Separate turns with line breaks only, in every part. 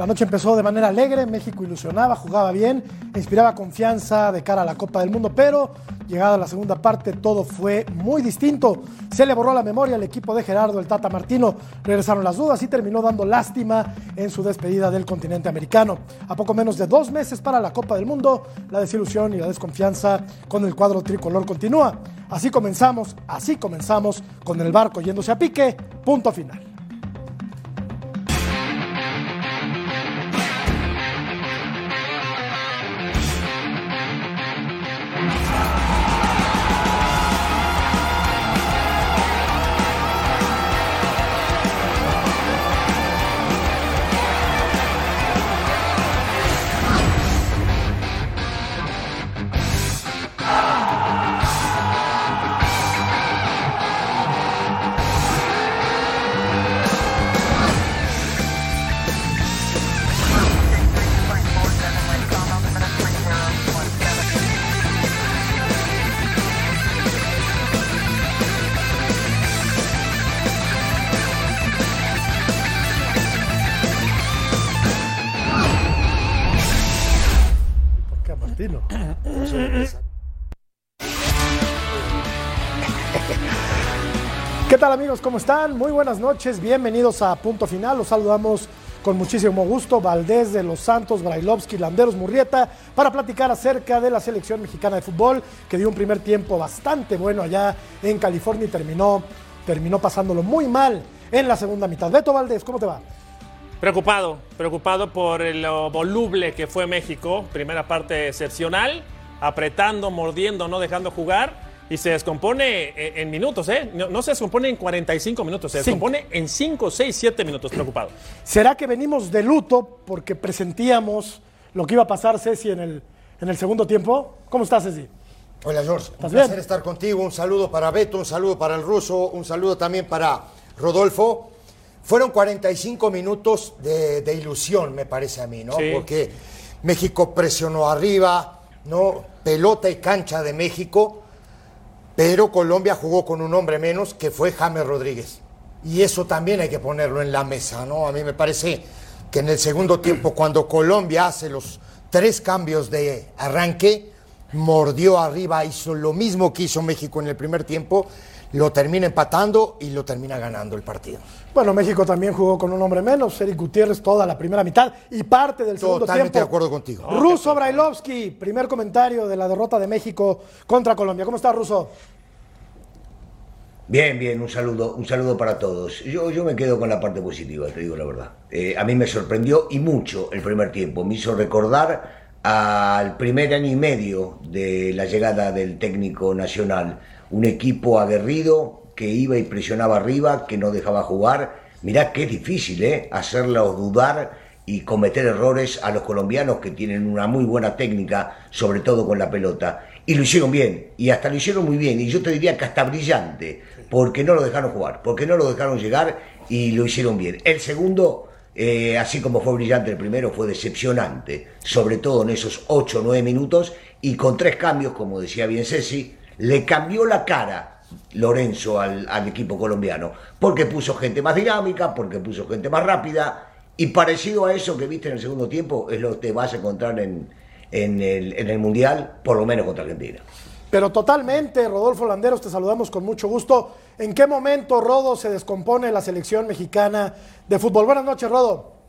La noche empezó de manera alegre, México ilusionaba, jugaba bien, inspiraba confianza de cara a la Copa del Mundo, pero llegada la segunda parte todo fue muy distinto. Se le borró la memoria al equipo de Gerardo el Tata Martino, regresaron las dudas y terminó dando lástima en su despedida del continente americano. A poco menos de dos meses para la Copa del Mundo, la desilusión y la desconfianza con el cuadro tricolor continúa. Así comenzamos, así comenzamos con el barco yéndose a pique, punto final. Tal amigos? ¿Cómo están? Muy buenas noches, bienvenidos a Punto Final. Los saludamos con muchísimo gusto, Valdés de los Santos, Brailovsky, Landeros, Murrieta, para platicar acerca de la selección mexicana de fútbol, que dio un primer tiempo bastante bueno allá en California y terminó, terminó pasándolo muy mal en la segunda mitad. Beto Valdés, ¿cómo te va?
Preocupado, preocupado por lo voluble que fue México. Primera parte excepcional, apretando, mordiendo, no dejando jugar. Y se descompone eh, en minutos, ¿eh? No, no se descompone en 45 minutos, se
Cinco.
descompone en 5, 6, 7 minutos. Preocupado.
¿Será que venimos de luto porque presentíamos lo que iba a pasar, Ceci, en el, en el segundo tiempo? ¿Cómo estás, Ceci?
Hola George, un
¿Estás
placer
bien?
estar contigo. Un saludo para Beto, un saludo para el ruso, un saludo también para Rodolfo. Fueron 45 minutos de, de ilusión, me parece a mí, ¿no?
Sí.
Porque México presionó arriba, ¿no? Pelota y cancha de México, pero Colombia jugó con un hombre menos que fue James Rodríguez. Y eso también hay que ponerlo en la mesa, ¿no? A mí me parece que en el segundo tiempo, cuando Colombia hace los tres cambios de arranque, mordió arriba, hizo lo mismo que hizo México en el primer tiempo, lo termina empatando y lo termina ganando el partido.
Bueno, México también jugó con un hombre menos, Eric Gutiérrez toda la primera mitad y parte del segundo
Totalmente
tiempo.
de acuerdo contigo.
Ruso Brailovsky, primer comentario de la derrota de México contra Colombia. ¿Cómo está, Ruso?
Bien, bien, un saludo, un saludo para todos. Yo, yo me quedo con la parte positiva, te digo la verdad. Eh, a mí me sorprendió y mucho el primer tiempo. Me hizo recordar al primer año y medio de la llegada del técnico nacional. Un equipo aguerrido que iba y presionaba arriba, que no dejaba jugar. Mirá qué difícil, ¿eh? Hacerlos dudar y cometer errores a los colombianos que tienen una muy buena técnica, sobre todo con la pelota. Y lo hicieron bien, y hasta lo hicieron muy bien, y yo te diría que hasta brillante, porque no lo dejaron jugar, porque no lo dejaron llegar y lo hicieron bien. El segundo, eh, así como fue brillante el primero, fue decepcionante, sobre todo en esos 8 o 9 minutos, y con tres cambios, como decía bien Ceci, le cambió la cara Lorenzo al, al equipo colombiano, porque puso gente más dinámica, porque puso gente más rápida, y parecido a eso que viste en el segundo tiempo, es lo que vas a encontrar en, en el, en el Mundial, por lo menos contra Argentina.
Pero totalmente, Rodolfo Landeros, te saludamos con mucho gusto. ¿En qué momento, Rodo, se descompone la selección mexicana de fútbol? Buenas noches, Rodo.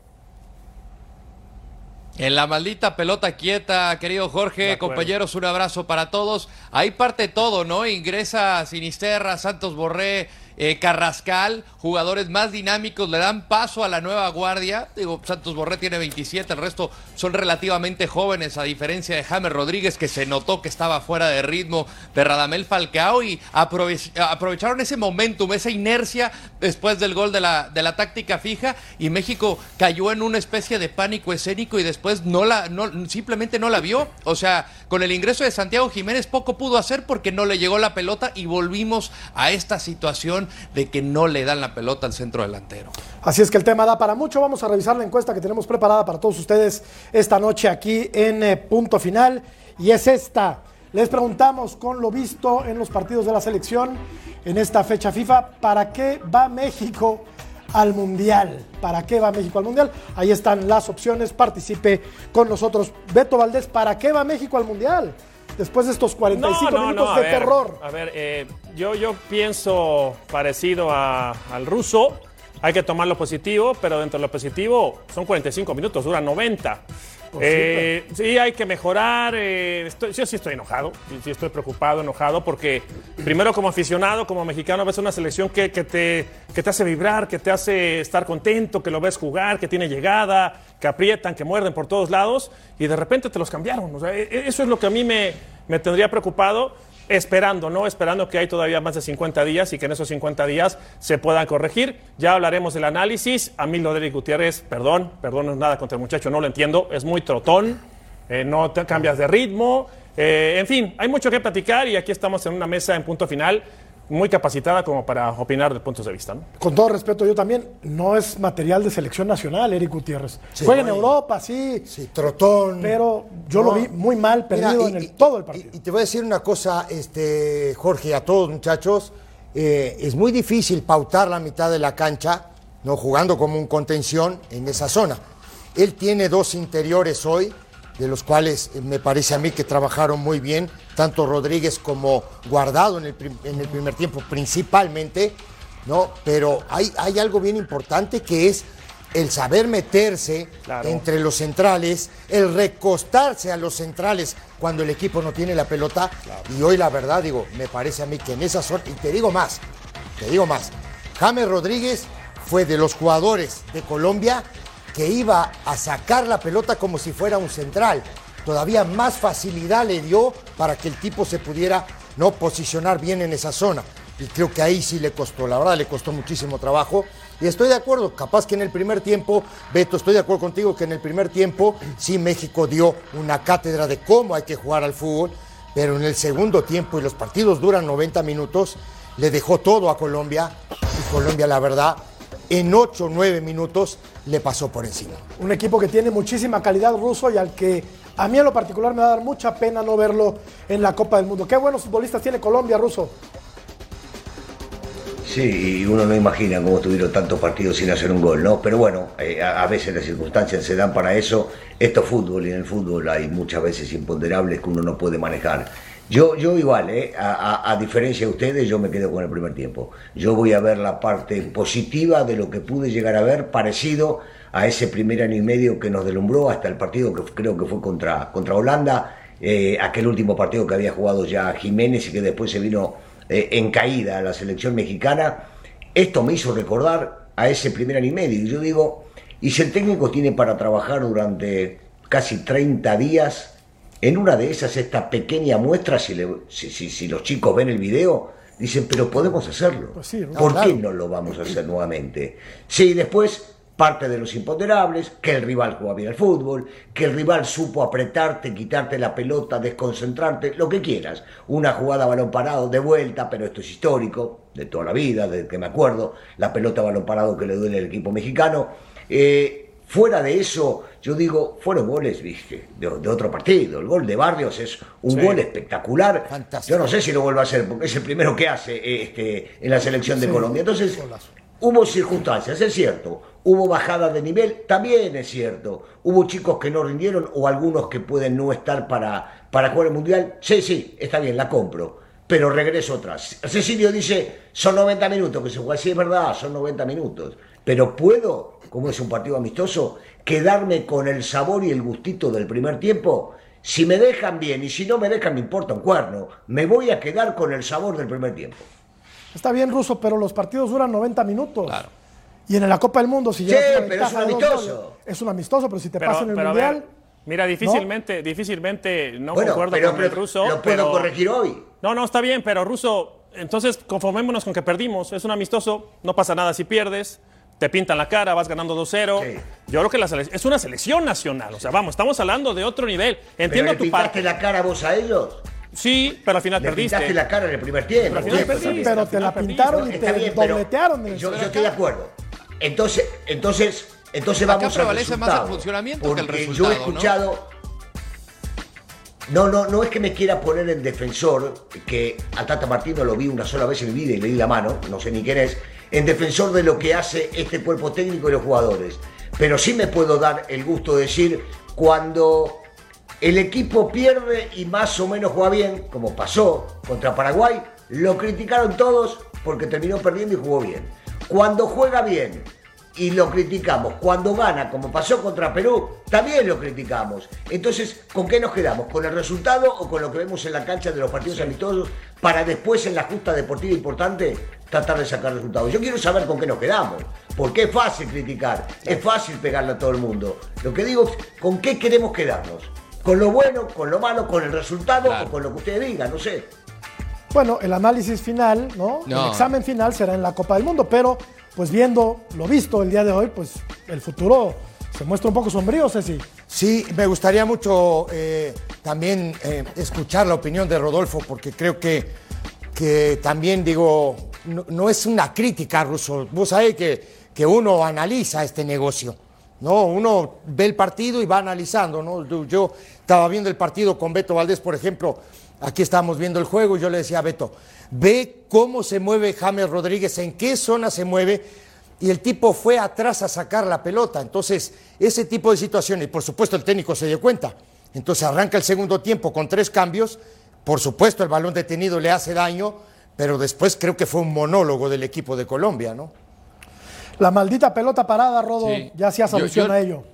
En la maldita pelota quieta, querido Jorge, compañeros, un abrazo para todos. Ahí parte todo, ¿no? Ingresa Sinisterra, Santos Borré, eh, Carrascal, jugadores más dinámicos, le dan paso a la nueva guardia. Digo, Santos Borré tiene 27, el resto son relativamente jóvenes, a diferencia de James Rodríguez, que se notó que estaba fuera de ritmo, de Radamel Falcao, y aprove- aprovecharon ese momentum, esa inercia después del gol de la, de la táctica fija, y México cayó en una especie de pánico escénico y después no la, no, simplemente no la vio. O sea, con el ingreso de Santiago Jiménez poco pudo hacer porque no le llegó la pelota y volvimos a esta situación de que no le dan la pelota al centro delantero.
Así es que el tema da para mucho. Vamos a revisar la encuesta que tenemos preparada para todos ustedes esta noche aquí en eh, Punto Final. Y es esta. Les preguntamos con lo visto en los partidos de la selección en esta fecha FIFA, ¿para qué va México al Mundial? ¿Para qué va México al Mundial? Ahí están las opciones. Participe con nosotros. Beto Valdés, ¿para qué va México al Mundial? Después de estos 45
No, no,
minutos
no,
de
ver,
terror.
A ver, eh, yo, yo pienso parecido a- al ruso. Hay que tomar lo positivo, pero dentro de lo positivo son 45 minutos, duran 90. Eh, sí, hay que mejorar. eh, estoy- yo sí estoy enojado, sí, estoy preocupado, enojado, porque primero como aficionado, como mexicano, ves una selección que, que te, que te hace vibrar, que te hace estar contento, que lo ves jugar, que tiene llegada, que aprietan, que muerden por todos lados, y de repente te los cambiaron. O sea, e- e- eso es lo que a mí me, me tendría preocupado esperando, ¿no? Esperando que hay todavía más de 50 días y que en esos 50 días se puedan corregir. Ya hablaremos del análisis. A mí Eric Gutiérrez, perdón, perdón, no es nada contra el muchacho, no lo entiendo, es muy trotón, eh, no cambias de ritmo. eh, en fin, hay mucho que platicar y aquí estamos en una mesa en punto final muy capacitada como para opinar de puntos de vista, ¿no?
Con todo respeto, yo también, no es material de selección nacional, Eric Gutiérrez. Juega en Europa, sí,
Sí, trotón.
pero yo lo vi muy mal,
Mira,
perdido
y-
en el,
y-
todo el partido.
Y, y te voy a decir una cosa, este, Jorge, y a todos muchachos. eh, es muy difícil pautar la mitad de la cancha, no jugando como un contención en esa zona. Él tiene dos interiores hoy, de los cuales eh, me parece a mí que trabajaron muy bien, tanto Rodríguez como Guardado en el, en el primer tiempo principalmente, ¿no? Pero hay, hay algo bien importante que es el saber meterse
Claro.
entre los centrales, el recostarse a los centrales cuando el equipo no tiene la pelota. Y hoy la verdad, digo, me parece a mí que en esa zona, y te digo más, te digo más, James Rodríguez fue de los jugadores de Colombia que iba a sacar la pelota como si fuera un central. Todavía más facilidad le dio para que el tipo se pudiera no posicionar bien en esa zona. Y creo que ahí sí le costó, la verdad le costó muchísimo trabajo. Y estoy de acuerdo, capaz que en el primer tiempo, Beto, estoy de acuerdo contigo que en el primer tiempo sí México dio una cátedra de cómo hay que jugar al fútbol, pero en el segundo tiempo, y los partidos duran 90 minutos, le dejó todo a Colombia. Y Colombia, la verdad, en 8 o 9 minutos le pasó por encima.
Un equipo que tiene muchísima calidad ruso y al que a mí en lo particular me va a dar mucha pena no verlo en la Copa del Mundo. Qué buenos futbolistas tiene Colombia, ruso.
Sí, y uno no imagina cómo estuvieron tantos partidos sin hacer un gol, ¿no? Pero bueno, eh, a, a veces las circunstancias se dan para eso. Esto es fútbol y en el fútbol hay muchas veces imponderables que uno no puede manejar. Yo, yo igual, ¿eh? a, diferencia de ustedes, yo me quedo con el primer tiempo. Yo voy a ver la parte positiva de lo que pude llegar a ver, parecido a ese primer año y medio que nos delumbró hasta el partido que creo que fue contra, contra Holanda, eh, aquel último partido que había jugado ya Jiménez y que después se vino eh, en caída a la selección mexicana. Esto me hizo recordar a ese primer año y medio. Y yo digo, y si el técnico tiene para trabajar durante casi 30 días, en una de esas, esta pequeña muestra, si, le- si, si- si los chicos ven el video, dicen, pero podemos hacerlo.
Pues sí, ¿no?
¿Por
Claro.
qué no lo vamos a hacer nuevamente? Sí, después parte de los imponderables, que el rival juega bien al fútbol, que el rival supo apretarte, quitarte la pelota, desconcentrarte, lo que quieras. Una jugada balón parado de vuelta, pero esto es histórico, de toda la vida, desde que me acuerdo, la pelota balón parado que le duele al equipo mexicano. Eh, fuera de eso, yo digo, fueron goles, viste, de, de otro partido. El gol de Barrios es un
Sí.
gol espectacular.
Fantástico.
Yo no sé si lo vuelve a hacer, porque es el primero que hace eh, este, en la selección de Colombia. Entonces, hubo circunstancias, es cierto. Hubo bajada de nivel, también es cierto. Hubo chicos que no rindieron o algunos que pueden no estar para, para jugar el Mundial. Sí, sí, está bien, la compro. Pero regreso atrás. Cecilio dice, son 90 minutos que se juega. Sí, es verdad, son 90 minutos. Pero puedo, como es un partido amistoso, quedarme con el sabor y el gustito del primer tiempo. Si me dejan bien y si no me dejan, me importa un cuerno. Me voy a quedar con el sabor del primer tiempo.
Está bien, ruso, pero los partidos duran 90 minutos.
Claro.
Y en la Copa del Mundo, si
Sí,
llegas una
pero es un amistoso.
goles, es un amistoso, pero si te
Pero,
pasa en el Mundial.
ver, mira, difícilmente, difícilmente no
bueno,
concuerdo
pero,
con el ruso.
lo puedo
pero-
corregir hoy.
No, no, está bien, pero ruso, entonces conformémonos con que perdimos. Es un amistoso, no pasa nada si pierdes. Te pintan la cara, vas ganando 2-0.
Sí.
Yo creo que la es una selección nacional. O sea, vamos, estamos hablando de otro nivel. Entiendo
¿Pero le
tu parte.
la cara vos a ellos?
Sí, pero al final
Le
perdiste.
pintaste la cara en el primer tiempo.
Pero al final
Sí, también.
pero te la pintaron y te
bien,
dobletearon
yo, yo estoy de acuerdo. Entonces, entonces, entonces
Acá
vamos al
prevalece más el funcionamiento que el resultado,
Yo he
¿no?
escuchado. ¿no? no, no, es que me quiera poner en defensor, que a Tata Martino lo vi una sola vez en mi vida y le di la mano, no sé ni quién es. En defensor de lo que hace este cuerpo técnico y los jugadores. Pero sí me puedo dar el gusto de decir cuando el equipo pierde y más o menos juega bien, como pasó contra Paraguay, lo criticaron todos porque terminó perdiendo y jugó bien. Cuando juega bien y lo criticamos, cuando gana, como pasó contra Perú, también lo criticamos. Entonces, ¿con qué nos quedamos? ¿Con el resultado o con lo que vemos en la cancha de los partidos amistosos para después en la justa deportiva importante tratar de sacar resultados? Yo quiero saber con qué nos quedamos, porque es fácil criticar, es fácil pegarle a todo el mundo. Lo que digo es, ¿con qué queremos quedarnos? ¿Con lo bueno, con lo malo, con el resultado o con lo que ustedes digan? No sé.
Bueno, el análisis final, ¿no?
No.
El examen final será en la Copa del Mundo, pero pues viendo lo visto el día de hoy, pues el futuro se muestra un poco sombrío, Ceci.
Sí, me gustaría mucho eh, también eh, escuchar la opinión de Rodolfo, porque creo que, que también digo, no, es una crítica, Russo. Vos sabés que, que uno analiza este negocio, ¿no? Uno ve el partido y va analizando, ¿no? Yo, yo estaba viendo el partido con Beto Valdés, por ejemplo, aquí estábamos viendo el juego y yo le decía a Beto, ve cómo se mueve James Rodríguez, en qué zona se mueve, y el tipo fue atrás a sacar la pelota. Entonces, ese tipo de situaciones, y por supuesto el técnico se dio cuenta. Entonces arranca el segundo tiempo con tres cambios. Por supuesto el balón detenido le hace daño, pero después creo que fue un monólogo del equipo de Colombia, ¿no?
La maldita pelota parada, Rodo,
Sí.
ya hacías
Yo-
alusión
yo-
a ello.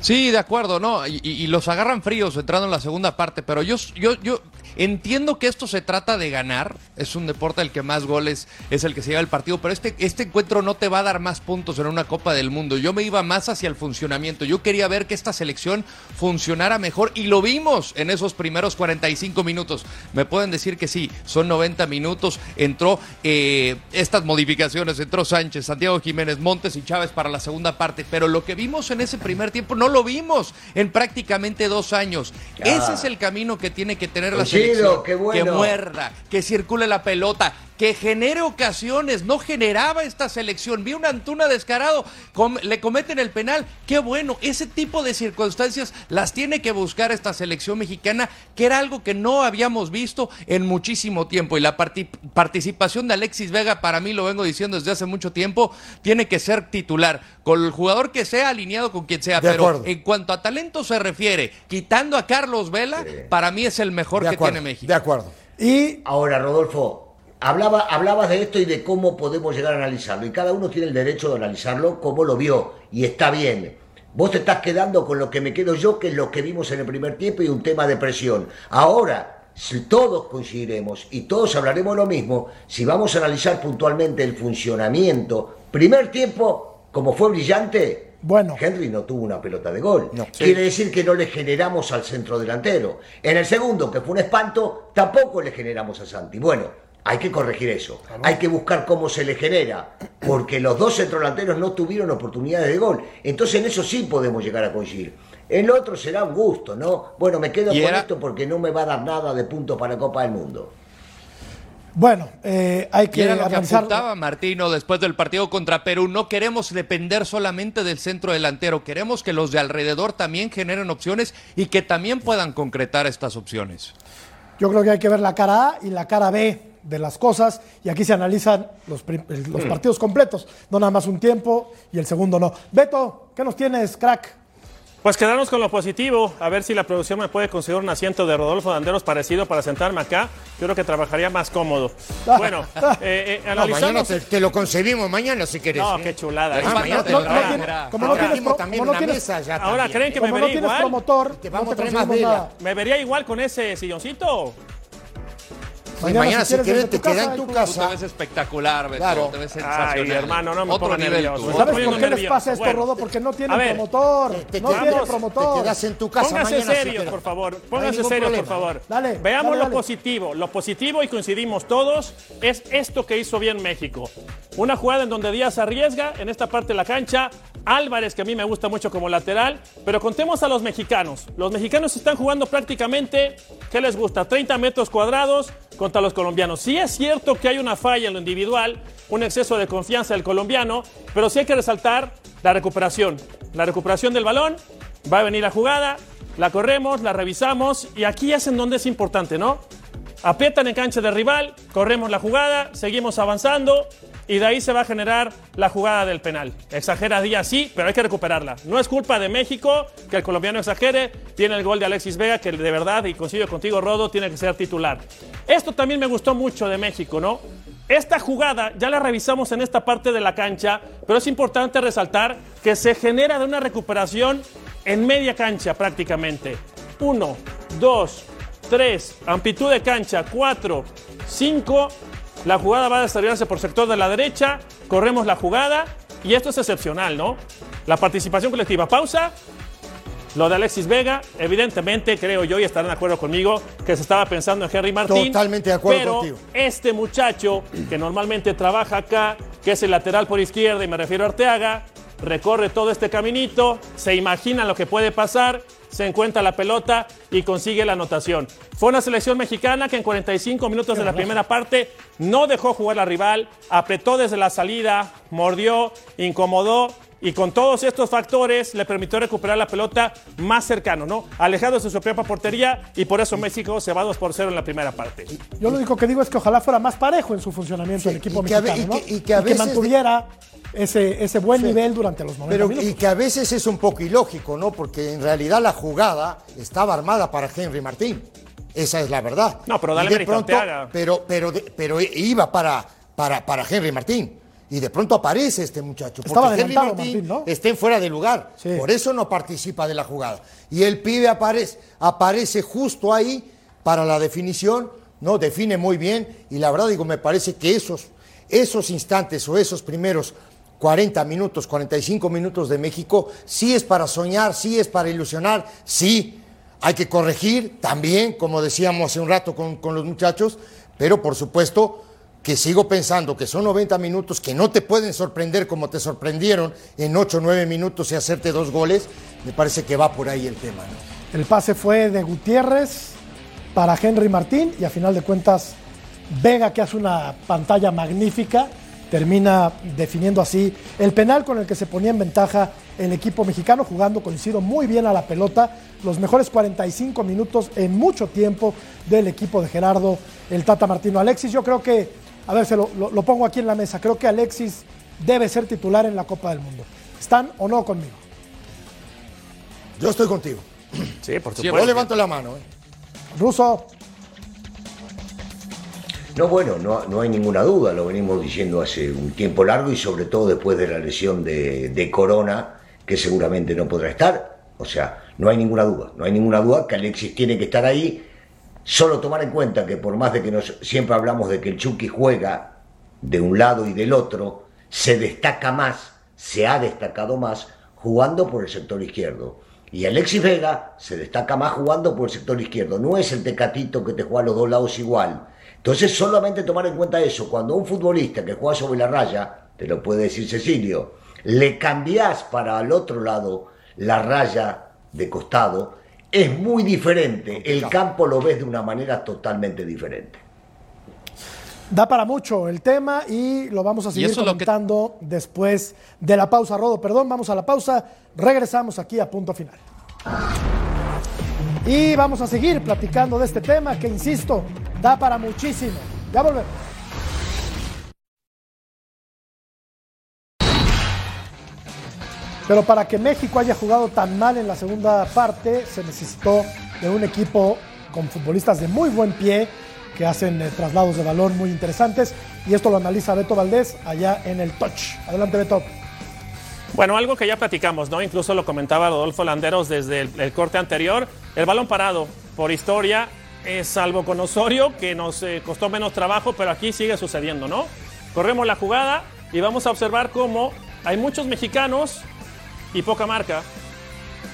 Sí, de acuerdo, ¿no? Y, y- y los agarran fríos entrando en la segunda parte, pero yo, yo, yo entiendo que esto se trata de ganar. Es un deporte el que más goles es el que se lleva el partido, pero este, este encuentro no te va a dar más puntos en una Copa del Mundo. Yo me iba más hacia el funcionamiento. Yo quería ver que esta selección funcionara mejor y lo vimos en esos primeros 45 minutos. Me pueden decir que sí, son 90 minutos. Entró eh, estas modificaciones, entró Sánchez, Santiago Jiménez, Montes y Chávez para la segunda parte, pero lo que vimos en ese primer tiempo no lo vimos en prácticamente dos años. Ese es el camino que tiene que tener la
Coincido,
selección.
Qué bueno.
Que muerda, que circule la pelota, que genere ocasiones. No generaba esta selección. Vi un Antuna descarado, com- le cometen el penal. Qué bueno, ese tipo de circunstancias las tiene que buscar esta selección mexicana, que era algo que no habíamos visto en muchísimo tiempo. Y la parti- participación de Alexis Vega, para mí lo vengo diciendo desde hace mucho tiempo, tiene que ser titular. Con el jugador que sea, alineado con quien sea.
De
pero
acuerdo.
en cuanto a talento se refiere, quitando a Carlos Vela, para mí es el mejor
De
que
acuerdo,
tiene México.
de acuerdo.
Y
Ahora, Rodolfo, hablaba, hablabas de esto y de cómo podemos llegar a analizarlo. Y cada uno tiene el derecho de analizarlo como lo vio. Y está bien. Vos te estás quedando con lo que me quedo yo, que es lo que vimos en el primer tiempo y un tema de presión. Ahora, si todos coincidiremos y todos hablaremos lo mismo, si vamos a analizar puntualmente el funcionamiento, primer tiempo, como fue brillante,
Bueno.
Henry no tuvo una pelota de gol.
No.
Quiere decir que no le generamos al centro delantero. En el segundo, que fue un espanto, tampoco le generamos a Santi. Bueno, hay que corregir eso. Hay que buscar cómo se le genera. Porque los dos centrodelanteros no tuvieron oportunidades de gol. Entonces en eso sí podemos llegar a coincidir. El otro será un gusto, ¿no? Bueno, me quedo
Y
con
era-
esto porque no me va a dar nada de puntos para Copa del Mundo.
bueno, eh, hay
Y
que
era lo que apuntaba Martino después del partido contra Perú. No queremos depender solamente del centro delantero. Queremos que los de alrededor también generen opciones y que también puedan concretar estas opciones.
Yo creo que hay que ver la cara A y la cara B de las cosas y aquí se analizan los, los partidos completos, no nada más un tiempo y el segundo no. Beto, ¿qué nos tienes, crack?
Pues quedarnos con lo positivo, a ver si la producción me puede conseguir un asiento de Rodolfo Danderos parecido para sentarme acá. Yo creo que trabajaría más cómodo. Bueno, eh, eh,
No, mañana
analizamos.
te, te lo concebimos mañana si querés.
No,
¿eh?
qué chulada.
Ah, mañana te
no,
lo
no
traemos.
tiene- como no
Ahora
tienes
trajimos
pro-
también
como no
una
tienes-
mesa ya
Ahora,
también.
¿creen que me vería
tienes
igual?
promotor,
Te
no
vamos
te
a traer más.
¿Me vería igual con ese silloncito?
Mañana, si
quieres,
querés
desde
te
tu
queda
casa,
en tu
tú-
Tú
casa.
te ves espectacular, Beto.
Claro.
Te ves
Ay,
sensacional.
hermano, no me
Otro nivel
nervioso.
¿Sabes por qué les
nervioso.
pasa esto,
Bueno.
Rodo? Porque no
A
tienen
ver,
promotor.
te
no
quedas-
tienen promotor.
te quedas en tu casa
Pónganse
mañana si
serios,
quieres.
por favor.
No
Pónganse
ningún
serios, por favor.
Dale,
Veamos
dale,
lo
dale.
positivo. Lo positivo, y coincidimos todos, es esto que hizo bien México. Una jugada en donde Díaz arriesga en esta parte de la cancha. Álvarez, que a mí me gusta mucho como lateral. Pero contemos a los mexicanos. Los mexicanos están jugando prácticamente, ¿qué les gusta? 30 metros cuadrados contra los colombianos. Sí es cierto que hay una falla en lo individual, un exceso de confianza del colombiano, pero sí hay que resaltar la recuperación. La recuperación del balón, va a venir la jugada, la corremos, la revisamos y aquí es en donde es importante, ¿no? aprietan en cancha de rival, corremos la jugada, seguimos avanzando y de ahí se va a generar la jugada del penal. Exagera Díaz, sí, pero hay que recuperarla. No es culpa de México que el colombiano exagere. Tiene el gol de Alexis Vega, que de verdad, y coincido contigo, Rodo, tiene que ser titular. Esto también me gustó mucho de México, ¿no? Esta jugada ya la revisamos en esta parte de la cancha, pero es importante resaltar que se genera de una recuperación en media cancha prácticamente. Uno, dos, tres, amplitud de cancha, cuatro, cinco. La jugada va a desarrollarse por sector de la derecha, corremos la jugada y esto es excepcional, ¿no? La participación colectiva. Pausa. Lo de Alexis Vega, evidentemente, creo yo, y estarán de acuerdo conmigo, que se estaba pensando en Henry Martín.
Totalmente de acuerdo
pero
contigo.
Este muchacho, que normalmente trabaja acá, que es el lateral por izquierda, y me refiero a Arteaga, recorre todo este caminito, se imagina lo que puede pasar, se encuentra la pelota y consigue la anotación. Fue una selección mexicana que en 45 minutos de la primera parte no dejó jugar al rival, apretó desde la salida, mordió, incomodó y con todos estos factores le permitió recuperar la pelota más cercano, ¿no? Alejado de su propia portería y por eso México se va 2 por 0 en la primera parte.
Yo lo único que digo es que ojalá fuera más parejo en su funcionamiento el equipo
que
mexicano,
y que-
¿no?
y que a veces-
mantuviera ese, ese buen
Sí.
nivel durante los 90
Pero
minutos.
y que a veces es un poco ilógico, ¿no? Porque en realidad la jugada estaba armada para Henry Martín. Esa es la verdad.
No, pero dale
Y de pronto, pero, pero, de- pero iba para, para, para Henry Martín. Y de pronto aparece este muchacho. Porque Henry
adelantado
Martín,
Martín, ¿no?
está en fuera de lugar.
Sí.
Por eso no participa de la jugada. Y el pibe aparece, aparece justo ahí para la definición, ¿no? Define muy bien. Y la verdad, digo, me parece que esos, esos instantes o esos primeros 40 minutos, 45 minutos de México, sí es para soñar, sí es para ilusionar, sí. Hay que corregir también, como decíamos hace un rato con, con los muchachos, pero por supuesto que sigo pensando que son 90 minutos que no te pueden sorprender como te sorprendieron en 8 o 9 minutos y hacerte dos goles, me parece que va por ahí el tema.
El pase fue de Gutiérrez para Henry Martín y a final de cuentas Vega que hace una pantalla magnífica termina definiendo así el penal con el que se ponía en ventaja el equipo mexicano jugando coincido muy bien a la pelota los mejores 45 minutos en mucho tiempo del equipo de Gerardo el Tata Martino Alexis yo creo que a ver se lo, lo- lo pongo aquí en la mesa creo que Alexis debe ser titular en la Copa del Mundo ¿están o no conmigo?
Yo estoy contigo.
Sí, por
Sí,
Yo levanto la mano. ¿eh?
Ruso
No, bueno, no, no hay ninguna duda, lo venimos diciendo hace un tiempo largo y sobre todo después de la lesión de, de Corona, que seguramente no podrá estar. O sea, no hay ninguna duda, no hay ninguna duda que Alexis tiene que estar ahí. Solo tomar en cuenta que por más de que nos, siempre hablamos de que el Chucky juega de un lado y del otro, se destaca más, se ha destacado más jugando por el sector izquierdo. Y Alexis Vega se destaca más jugando por el sector izquierdo. No es el tecatito que te juega a los dos lados igual. Entonces solamente tomar en cuenta eso. Cuando un futbolista que juega sobre la raya, te lo puede decir Cecilio, le cambiás para al otro lado la raya de costado, es muy diferente. El campo lo ves de una manera totalmente diferente.
Da para mucho el tema y lo vamos a seguir
que-
comentando después de la pausa. Rodo, perdón, vamos a la pausa. Regresamos aquí a punto final. Y vamos a seguir platicando de este tema que, insisto, da para muchísimo. Ya volvemos. Pero para que México haya jugado tan mal en la segunda parte, se necesitó de un equipo con futbolistas de muy buen pie que hacen eh, traslados de balón muy interesantes. Y esto lo analiza Beto Valdés allá en el Touch. Adelante, Beto.
Bueno, algo que ya platicamos, ¿no? Incluso lo comentaba Rodolfo Landeros desde el, corte anterior. El balón parado, por historia, es salvo con Osorio, que nos eh, costó menos trabajo, pero aquí sigue sucediendo, ¿no? Corremos la jugada y vamos a observar cómo hay muchos mexicanos y poca marca.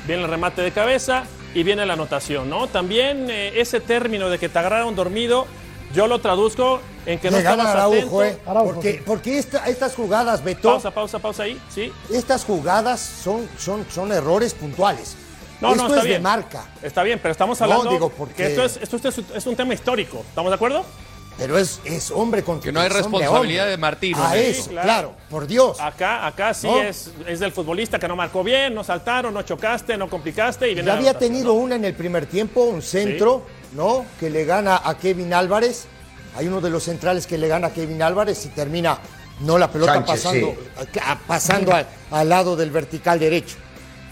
Viene el remate de cabeza y viene la anotación, ¿no? También eh, ese término de que te agarraron dormido, yo lo traduzco en que no
Le gana
estabas
Araujo,
atento.
¿eh?
Araujo,
Porque,
sí.
porque esta- estas jugadas, Beto,
Pausa, pausa, pausa ahí, sí.
estas jugadas son, son, son errores puntuales.
No,
Esto
no, está
es
bien.
de marca,
Está bien, pero estamos
No,
hablando
digo, porque-
que esto es, esto es, es un tema histórico. ¿Estamos de acuerdo?
Pero es, es hombre contra
Que no hay responsabilidad
hombre.
de Martino,
A
¿no?
eso,
Sí,
claro.
claro.
por Dios.
Acá, acá sí
No.
es, es del futbolista que no marcó bien, no saltaron, no chocaste, no complicaste y viene
Ya había tenido
¿no?
una en el primer tiempo, un centro, ¿no? Que le gana a Kevin Álvarez. Hay uno de los centrales que le gana a Kevin Álvarez y termina, no la pelota
Sánchez,
pasando,
sí.
a- pasando al, al lado del vertical derecho.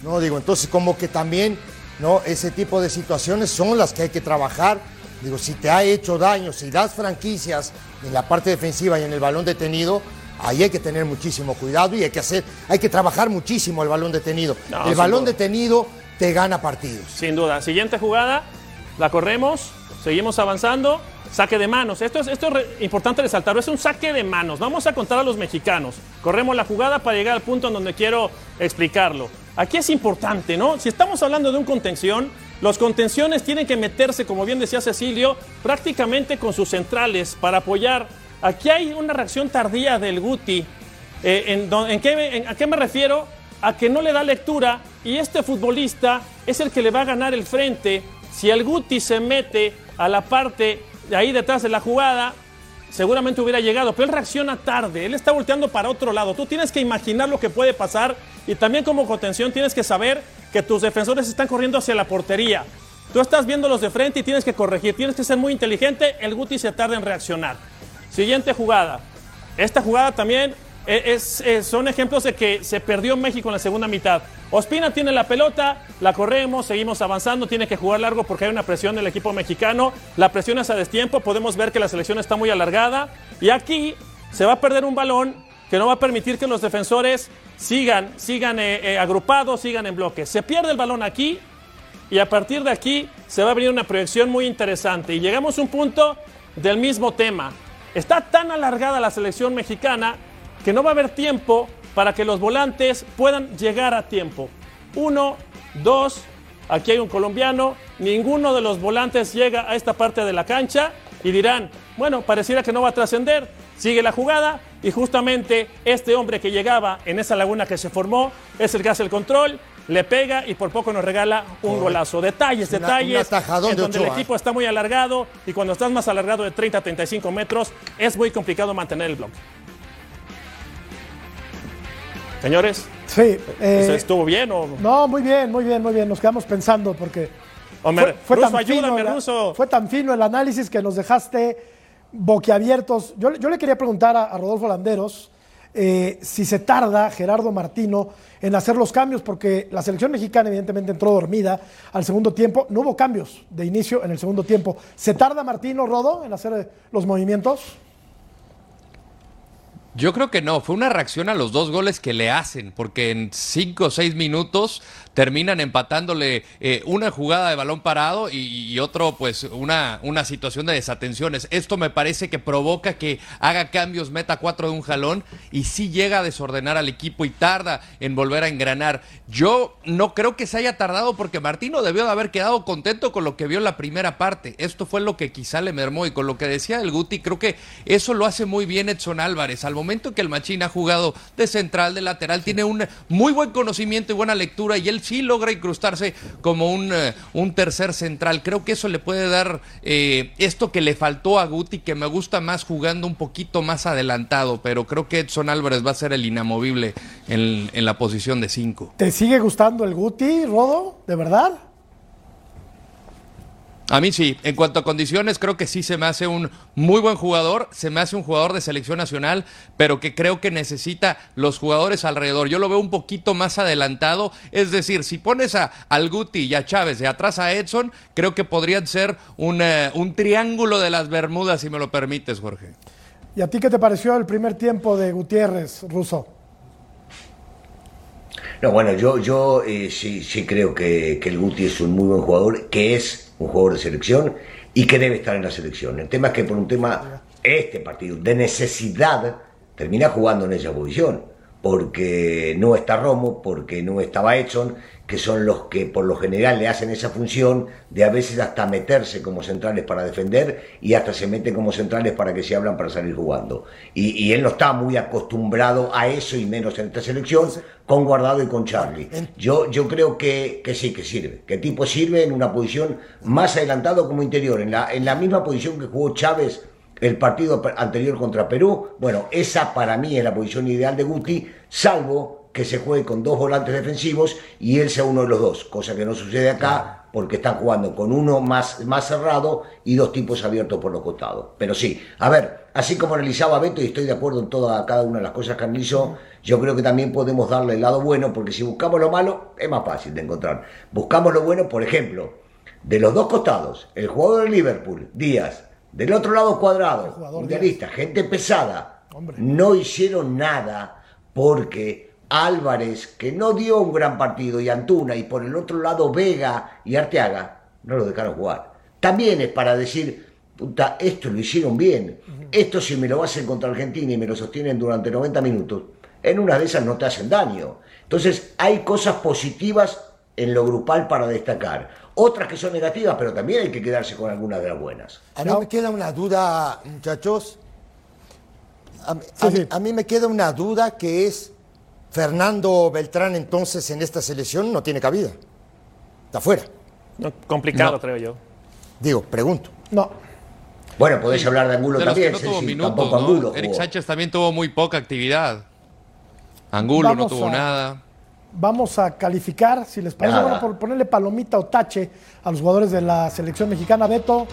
No digo, entonces como que también, ¿no? Ese tipo de situaciones son las que hay que trabajar. Digo, si te ha hecho daño, si das franquicias en la parte defensiva y en el balón detenido, ahí hay que tener muchísimo cuidado y hay que hacer, hay que trabajar muchísimo el balón detenido.
No,
el balón
duda.
detenido te gana partidos.
Sin duda. Siguiente jugada, la corremos, seguimos avanzando. Saque de manos. Esto es, esto es re- importante resaltarlo. Es un saque de manos. Vamos a contar a los mexicanos. Corremos la jugada para llegar al punto en donde quiero explicarlo. Aquí es importante, ¿no? Si estamos hablando de un contención, los contenciones tienen que meterse, como bien decía Cecilio, prácticamente con sus centrales para apoyar. Aquí hay una reacción tardía del Guti. Eh, en don- ¿en qué, en- ¿A qué me refiero? A que no le da lectura y este futbolista es el que le va a ganar el frente. Si el Guti se mete a la parte de ahí detrás de la jugada, seguramente hubiera llegado, pero él reacciona tarde, él está volteando para otro lado. Tú tienes que imaginar lo que puede pasar y también como contención tienes que saber que tus defensores están corriendo hacia la portería. Tú estás viéndolos de frente y tienes que corregir, tienes que ser muy inteligente, el Guti se tarda en reaccionar. Siguiente jugada. Esta jugada también eh, es- son ejemplos de que se perdió México en la segunda mitad. Ospina tiene la pelota, la corremos, seguimos avanzando, tiene que jugar largo porque hay una presión del equipo mexicano. La presión es a destiempo, podemos ver que la selección está muy alargada. Y aquí se va a perder un balón que no va a permitir que los defensores sigan, sigan eh, eh, agrupados, sigan en bloque. Se pierde el balón aquí, y a partir de aquí se va a venir una proyección muy interesante. Y llegamos a un punto del mismo tema. Está tan alargada la selección mexicana que no va a haber tiempo para que los volantes puedan llegar a tiempo. Uno, dos, aquí hay un colombiano, ninguno de los volantes llega a esta parte de la cancha y dirán, bueno, pareciera que no va a trascender. Sigue la jugada y justamente este hombre que llegaba en esa laguna que se formó es el que hace el control, le pega y por poco nos regala un golazo. Detalles,
una-
detalles,
un
en
de
donde el equipo está muy alargado y cuando estás más alargado de 30 a 35 metros es muy complicado mantener el bloque. Señores,
Sí. eh,
¿eso estuvo bien o,
no, muy bien, muy bien, muy bien. Nos quedamos pensando porque
me- Ruso,
tan
ayúdame,
fino,
Ruso?
fue tan fino el análisis que nos dejaste boquiabiertos. Yo, yo le quería preguntar a, Rodolfo Landeros eh, si se tarda Gerardo Martino en hacer los cambios, porque la selección mexicana evidentemente entró dormida al segundo tiempo. No hubo cambios de inicio en el segundo tiempo. ¿Se tarda Martino, Rodo, en hacer eh, los movimientos?
Yo creo que no, fue una reacción a los dos goles que le hacen, porque en cinco o seis minutos terminan empatándole eh, una jugada de balón parado y, otro, pues, una, una situación de desatenciones. Esto me parece que provoca que haga cambios, meta cuatro de un jalón y sí llega a desordenar al equipo y tarda en volver a engranar. Yo no creo que se haya tardado porque Martino debió de haber quedado contento con lo que vio en la primera parte. Esto fue lo que quizá le mermó y con lo que decía el Guti, creo que eso lo hace muy bien Edson Álvarez. Al momento que el Machín ha jugado de central, de lateral, tiene un muy buen conocimiento y buena lectura y él sí logra incrustarse como un, eh, un tercer central. Creo que eso le puede dar eh, esto que le faltó a Guti, que me gusta más jugando un poquito más adelantado, pero creo que Edson Álvarez va a ser el inamovible en, en la posición de 5.
¿Te sigue gustando el Guti, Rodo? ¿De verdad?
A mí sí, en cuanto a condiciones, creo que sí se me hace un muy buen jugador, se me hace un jugador de selección nacional, pero que creo que necesita los jugadores alrededor. Yo lo veo un poquito más adelantado, es decir, si pones a al Guti y a Chávez de atrás a Edson, creo que podrían ser un, eh, un triángulo de las Bermudas, si me lo permites, Jorge.
¿Y a ti qué te pareció el primer tiempo de Gutiérrez, Russo?
No, bueno, yo, yo eh, sí, sí creo que, que el Guti es un muy buen jugador, que es un jugador de selección y que debe estar en la selección. El tema es que por un tema, este partido, de necesidad, termina jugando en esa posición, porque no está Romo, porque no estaba Edson, que son los que por lo general le hacen esa función de a veces hasta meterse como centrales para defender y hasta se meten como centrales para que se hablan para salir jugando. Y, y él no está muy acostumbrado a eso y menos en esta selección con Guardado y con Charlie. Yo, yo creo que, que sí, que sirve, que tipo sirve en una posición más adelantado como interior, en la, en la misma posición que jugó Chávez el partido anterior contra Perú. Bueno, esa para mí es la posición ideal de Guti, salvo que se juegue con dos volantes defensivos y él sea uno de los dos, cosa que no sucede acá porque están jugando con uno más, más cerrado y dos tipos abiertos por los costados. Pero sí, a ver, así como analizaba Beto, y estoy de acuerdo en toda, cada una de las cosas que analizó, yo creo que también podemos darle el lado bueno, porque si buscamos lo malo, es más fácil de encontrar. Buscamos lo bueno, por ejemplo, de los dos costados, el jugador del Liverpool, Díaz, del otro lado cuadrado, mundialista, gente pesada,
Hombre.
no hicieron nada porque Álvarez, que no dio un gran partido, y Antuna, y por el otro lado Vega y Arteaga, no lo dejaron jugar. También es para decir, puta, esto lo hicieron bien. Esto si me lo hacer contra Argentina y me lo sostienen durante 90 minutos, en una de esas no te hacen daño. Entonces hay cosas positivas en lo grupal para destacar. Otras que son negativas, pero también hay que quedarse con algunas de las buenas.
A mí me queda una duda, muchachos. A, mí-
Sí,
a mí-
sí.
a mí me queda una duda que es, Fernando Beltrán entonces en esta selección no tiene cabida. Está fuera.
No, complicado,
No.
creo yo.
Digo, pregunto.
No,
Bueno, podés hablar de Angulo
De los que
también.
no
sí,
tuvo
sí,
minutos,
tampoco
¿no?
Angulo
Eric. Sánchez también tuvo muy poca actividad. Angulo
Vamos
no tuvo
a-
nada.
Vamos a calificar, si les parece,
Nada.
bueno, por ponerle palomita o tache a los jugadores de la selección mexicana. Beto,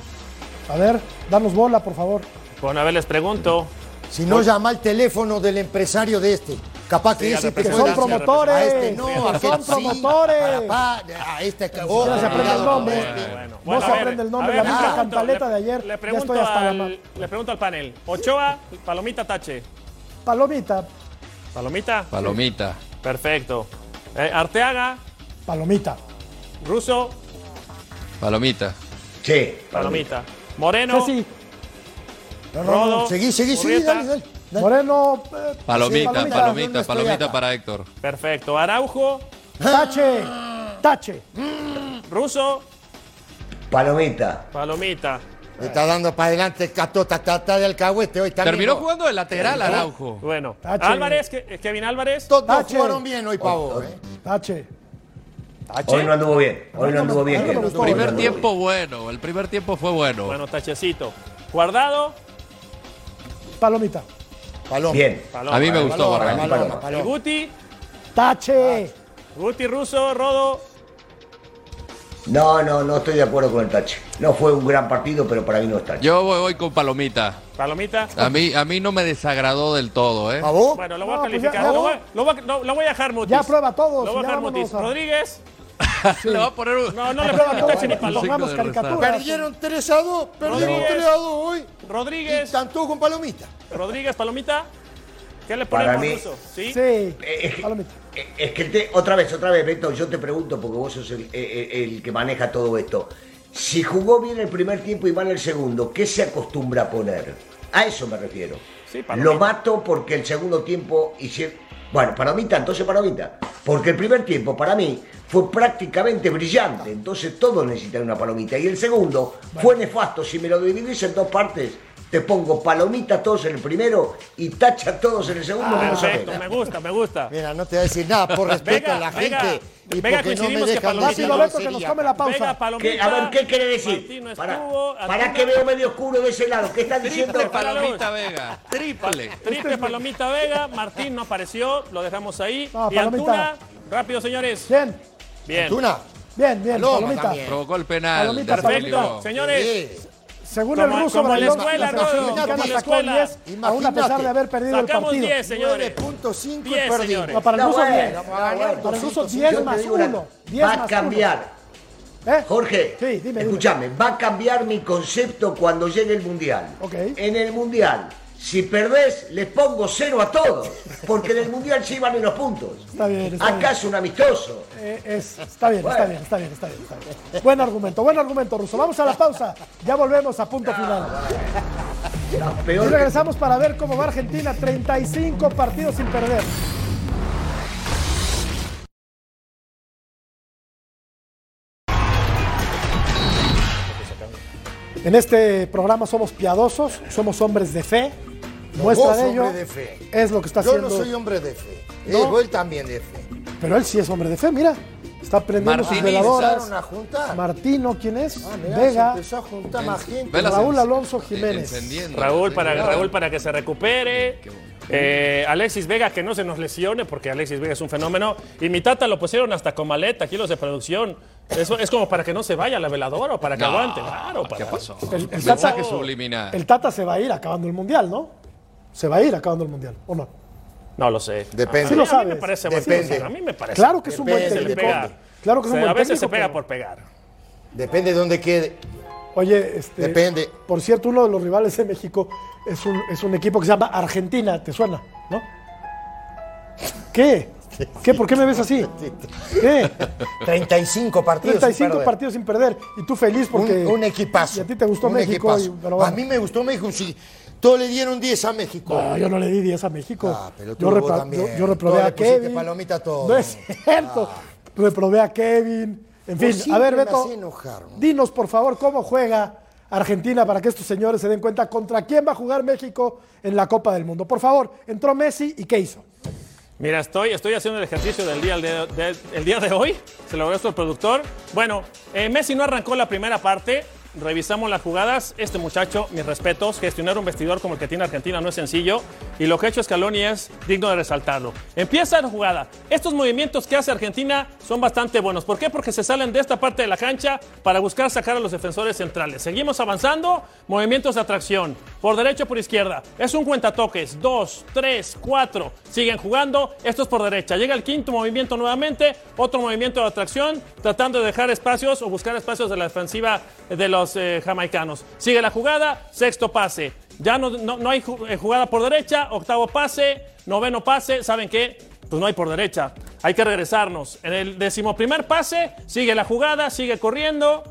a ver, danos bola, por favor.
Bueno, a ver, les pregunto.
Si no, llama al teléfono del empresario de este. Capaz que
Sí,
ese
a
te
Que son promotores,
A este no,
que
a
son
aquel sí,
promotores.
pa- a este que
Ya se aprende el nombre.
Bueno,
no
bueno,
se
a ver,
aprende el nombre,
ver,
la misma cantaleta
le-
de ayer.
Le
ya
pregunto,
estoy hasta la
al, le pregunto al panel. Ochoa, palomita, tache.
Palomita,
Palomita.
Palomita.
Perfecto. Eh, Arteaga,
palomita.
Russo,
Palomita.
Sí,
palomita. Moreno,
Ceci,
No, no, no,
Rodo,
Seguí, seguí, seguí,
Murrieta.
dale, dale. dale.
Moreno, eh,
Palomita,
Sí, palomita,
palomita, palomita
acá.
para Héctor.
perfecto. Araujo,
tache, tache.
Russo,
Palomita.
palomita.
Le está dando para adelante Catota, está de alcahuete hoy también.
Terminó
¿no?
jugando de lateral Araujo.
Bueno,
Tache.
Álvarez, que- Kevin Álvarez.
Todos
Tache.
jugaron bien hoy, Pavo. ¿eh?
Tache.
Hoy no anduvo bien. Hoy no anduvo bien. Hoy no
Primer tiempo bueno, el primer tiempo fue bueno.
Bueno, tachecito. Guardado,
Palomita.
Paloma.
Bien.
paloma.
A mí me gustó
Paloma,
El
paloma.
Guti,
Tache.
Guti, Russo, Rodo.
No, no, no estoy de acuerdo con el tache. No fue un gran partido, pero para mí no es tache.
Yo voy, voy con Palomita.
Palomita.
A mí, a mí no me desagradó del todo, ¿eh?
¿Pavo?
Bueno, lo voy a
No, pues
calificar.
ya-
lo, voy, lo voy a- lo- lo voy a dejar mutis.
Ya prueba todos,
Lo voy a dejar
a-
Rodríguez.
Le va a poner un...
No, no le
Prueba todos,
tache ni
caricaturas.
Perdieron 3 a 2, perdieron
Rodríguez.
3 a 2 hoy. Y
Rodríguez.
cantó con Palomita.
Rodríguez, palomita. ¿Qué le
Para
ponemos,
mí-
Russo? ¿Sí?
Sí,
Eh,
palomita.
Eh, Es que te- otra vez, otra vez, Beto, yo te pregunto, porque vos sos el, eh, eh, el que maneja todo esto. Si jugó bien el primer tiempo y mal el segundo, ¿qué se acostumbra a poner? A eso me refiero.
Sí.
Lo mato porque el segundo tiempo hicieron. Bueno, palomita, entonces palomita. Porque el primer tiempo para mí fue prácticamente brillante, entonces todos necesitan una palomita. Y el segundo fue nefasto. Si me lo dividís en dos partes, te pongo palomita todos en el primero y tacha todos en el segundo. menos a
Perfecto, me gusta, me gusta.
Mira, no te voy a decir nada por respeto
Venga,
a la
venga,
gente y
venga,
porque no me
coincidimos que
dejan
Rápido, Beto, que nos come la pausa.
Venga, palomita.
¿Qué- a ver, ¿qué quiere decir?
Martín no
para,
estuvo,
para
Antuna-
que veo medio oscuro de ese lado. ¿Qué estás diciendo?
Triple Palomita Vega. Triple.
Triple Palomita Vega, Martín no apareció, lo dejamos ahí.
No,
y
Palomita.
Antuna, rápido señores.
Bien,
Bien.
Tuna.
bien, bien,
Paloma
palomita.
también.
Provocó el penal.
Palomita,
Perfecto. Señores,
Sí.
Según
Como-
el ruso
como en la escuela,
la selección mexicana sacó. 10, aún a pesar de haber perdido el
sacamos
partido.
10, señores.
9.5
Diez,
y perdimos.
No, para el
No,
ruso
bueno,
10.
vamos a ganar
Para el ruso
200.
10
Yo te
más
digo una-
1. 10
Va a cambiar.
1. ¿Eh?
Jorge,
Sí, dime, dime.
escúchame, va a cambiar mi concepto cuando llegue el Mundial.
Ok.
En el Mundial, si perdés, les pongo cero a todos, porque en el Mundial sí van los puntos.
Está bien, está
Acá
bien.
es un amistoso.
Eh, es- está bien, está bien, está bien, está bien, está bien. Buen argumento, buen argumento, Ruso. Vamos a la pausa. Ya volvemos a punto final. Y
que-
regresamos para ver cómo va Argentina. 35 partidos sin perder. En este programa somos piadosos, somos hombres de fe. Muestra de ello
hombre de fe.
es lo que está
Yo
haciendo.
no soy hombre de fe.
No.
Eh, él también de fe.
Pero él sí es hombre de fe, mira. Está prendiendo sus veladoras.
A juntar.
Martino, ¿quién es?
Ah, mirá,
Vega,
se empezó a juntar más gente.
Raúl Alonso Jiménez.
Raúl para,
claro.
Raúl para que se recupere. Eh, Alexis Vega que no se nos lesione porque Alexis Vega es un fenómeno. Y mi tata lo pusieron hasta con maleta, kilos de producción. Eso es como para que no se vaya la veladora o para que
No,
aguante. Claro,
¿qué
para-
pasó?
El, el
Mensaje
Tata,
subliminal.
el Tata se va a ir acabando el Mundial, ¿no? Se va a ir acabando el Mundial, ¿o no?
No lo sé.
Depende.
Sí lo
a mí
sabes.
me parece buen
Depende.
técnico, A mí me parece.
Claro que es un buen
Depende,
Se le
técnico.
pega.
Claro que es un
Se-
buen
a veces
técnico,
se pega
pero-
por pegar.
Depende de dónde quede.
Oye, este,
Depende.
Por cierto, uno de los rivales de México es un, es un equipo que se llama Argentina, ¿te suena? ¿No? ¿Qué? ¿Qué? ¿Por qué me ves así? ¿Qué?
35 partidos. sin
35
perder.
partidos sin perder. Y tú feliz porque.
Un, un equipazo.
Y a ti te gustó
un
México. y-
equipazo.
pero bueno.
A mí me gustó México, sí. Todos le dieron 10 a México.
No, yo no le di 10 a México.
Ah, pero tú
yo, repro-
también.
yo- yo reprobé a Kevin.
palomita todo.
No es cierto. Reprobé a Kevin. En fin, a ver, Beto.
hacés enojar, ¿no?
Dinos, por favor, cómo juega Argentina para que estos señores se den cuenta contra quién va a jugar México en la Copa del Mundo. Por favor, entró Messi y ¿qué hizo?
Mira, estoy, estoy haciendo el ejercicio del día de, de- el día de hoy. Se lo agradezco al productor. Bueno, eh, Messi no arrancó la primera parte. Revisamos las jugadas. Este muchacho, mis respetos, gestionar un vestidor como el que tiene Argentina no es sencillo. Y lo que ha hecho Scaloni es digno de resaltarlo. Empieza la jugada. Estos movimientos que hace Argentina son bastante buenos. ¿Por qué? Porque se salen de esta parte de la cancha para buscar sacar a los defensores centrales. Seguimos avanzando. Movimientos de atracción. Por derecha, por izquierda. Es un cuentatoques. Dos, tres, cuatro. Siguen jugando. Esto es por derecha. Llega el quinto movimiento nuevamente. Otro movimiento de atracción. Tratando de dejar espacios o buscar espacios de la defensiva de los eh, jamaicanos. Sigue la jugada. Sexto pase. Ya no, no- no hay eh, jugada por derecha. Octavo pase. Noveno pase. ¿Saben qué? Pues no hay por derecha. Hay que regresarnos. En el decimoprimer pase. Sigue la jugada. Sigue corriendo.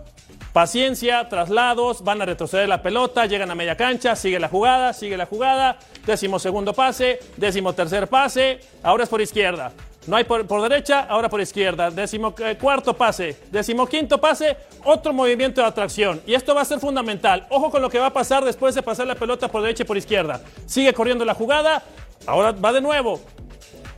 Paciencia, traslados, van a retroceder la pelota, llegan a media cancha, sigue la jugada, sigue la jugada, décimo segundo pase, décimo tercer pase, ahora es por izquierda. No hay por, por derecha, ahora por izquierda. Décimo eh, cuarto pase, décimo quinto pase, otro movimiento de atracción. Y esto va a ser fundamental. Ojo con lo que va a pasar después de pasar la pelota por derecha y por izquierda. Sigue corriendo la jugada, ahora va de nuevo.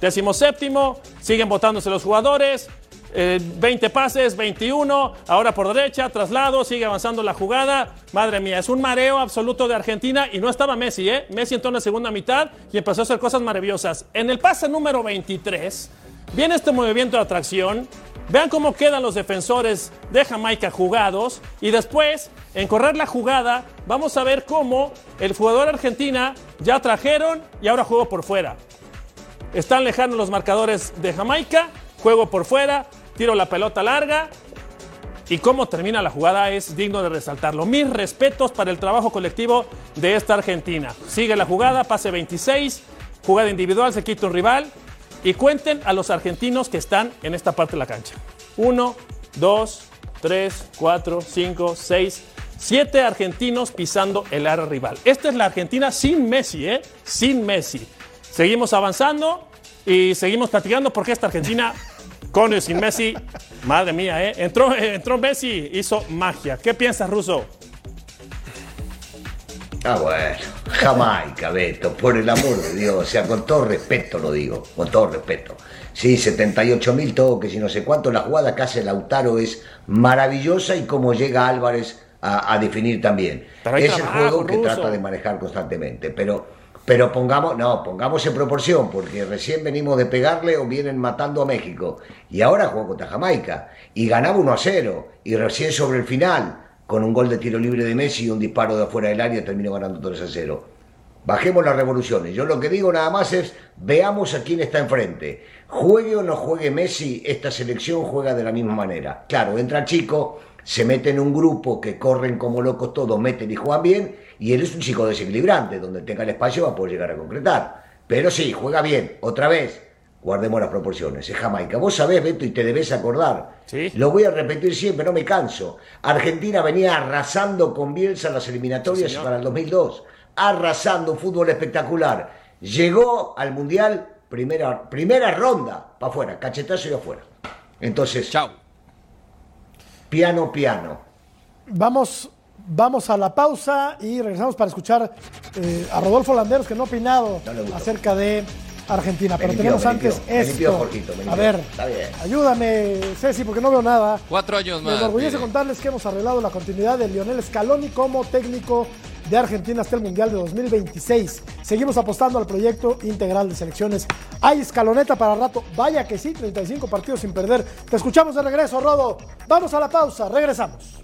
Décimo séptimo, siguen votándose los jugadores. Eh, 20 pases, 21, ahora por derecha, traslado, sigue avanzando la jugada. Madre mía, es un mareo absoluto de Argentina y no estaba Messi, ¿eh? Messi entró en la segunda mitad y empezó a hacer cosas maravillosas. En el pase número 23, viene este movimiento de atracción. Vean cómo quedan los defensores de Jamaica jugados y después, en correr la jugada, vamos a ver cómo el jugador argentina ya trajeron y ahora juego por fuera. Están lejanos los marcadores de Jamaica. Juego por fuera, tiro la pelota larga. Y cómo termina la jugada es digno de resaltarlo. Mis respetos para el trabajo colectivo de esta Argentina. Sigue la jugada, pase 26, jugada individual, se quita un rival. Y cuenten a los argentinos que están en esta parte de la cancha. Uno, dos, tres, cuatro, cinco, seis, siete argentinos pisando el área rival. Esta es la Argentina sin Messi, ¿eh? Sin Messi. Seguimos avanzando y seguimos platicando porque esta Argentina, con y sin Messi, madre mía, ¿eh? Entró, eh, entró Messi, hizo magia. ¿Qué piensas, Russo?
Ah, bueno, Jamaica, Beto, por el amor de Dios, o sea, con todo respeto lo digo, con todo respeto. Sí, 78 mil toques y no sé cuánto, la jugada que hace Lautaro es maravillosa y como llega Álvarez a, a definir también.
Pero
es el juego que trata de manejar constantemente, pero, pero pongamos, no, pongamos en proporción, porque recién venimos de pegarle o vienen matando a México, y ahora jugó contra Jamaica, y ganaba 1 a 0, y recién sobre el final, con un gol de tiro libre de Messi y un disparo de afuera del área, terminó ganando 3 a 0. Bajemos las revoluciones. Yo lo que digo nada más es, veamos a quién está enfrente. Juegue o no juegue Messi, esta selección juega de la misma manera. Claro, entra chico, se mete en un grupo que corren como locos todos, meten y juegan bien, y él es un chico desequilibrante, donde tenga el espacio va a poder llegar a concretar. Pero sí, juega bien, otra vez. Guardemos las proporciones, es Jamaica. Vos sabés, Beto, y te debes acordar.
Sí.
Lo voy a repetir siempre, no me canso. Argentina venía arrasando con Bielsa las eliminatorias para el 2002. Arrasando, un fútbol espectacular. Llegó al Mundial, primera, primera ronda, para afuera, cachetazo y afuera. Entonces,
Chao.
Piano, piano.
Vamos, vamos a la pausa y regresamos para escuchar eh, a Rodolfo Landeros, que no ha opinado
No
acerca de Argentina. Pero
limpió,
tenemos
me
antes
limpió, me
esto.
limpió, Jorgito, me
a ver,
Está bien.
ayúdame, Ceci, porque no veo nada.
Cuatro años
Me
más.
enorgullece
mire.
contarles que hemos arreglado la continuidad de Lionel Scaloni como técnico de Argentina hasta el Mundial de 2026. Seguimos apostando al proyecto integral de selecciones. Hay escaloneta para rato. Vaya que sí, 35 partidos sin perder. Te escuchamos de regreso, Rodo. Vamos a la pausa, regresamos.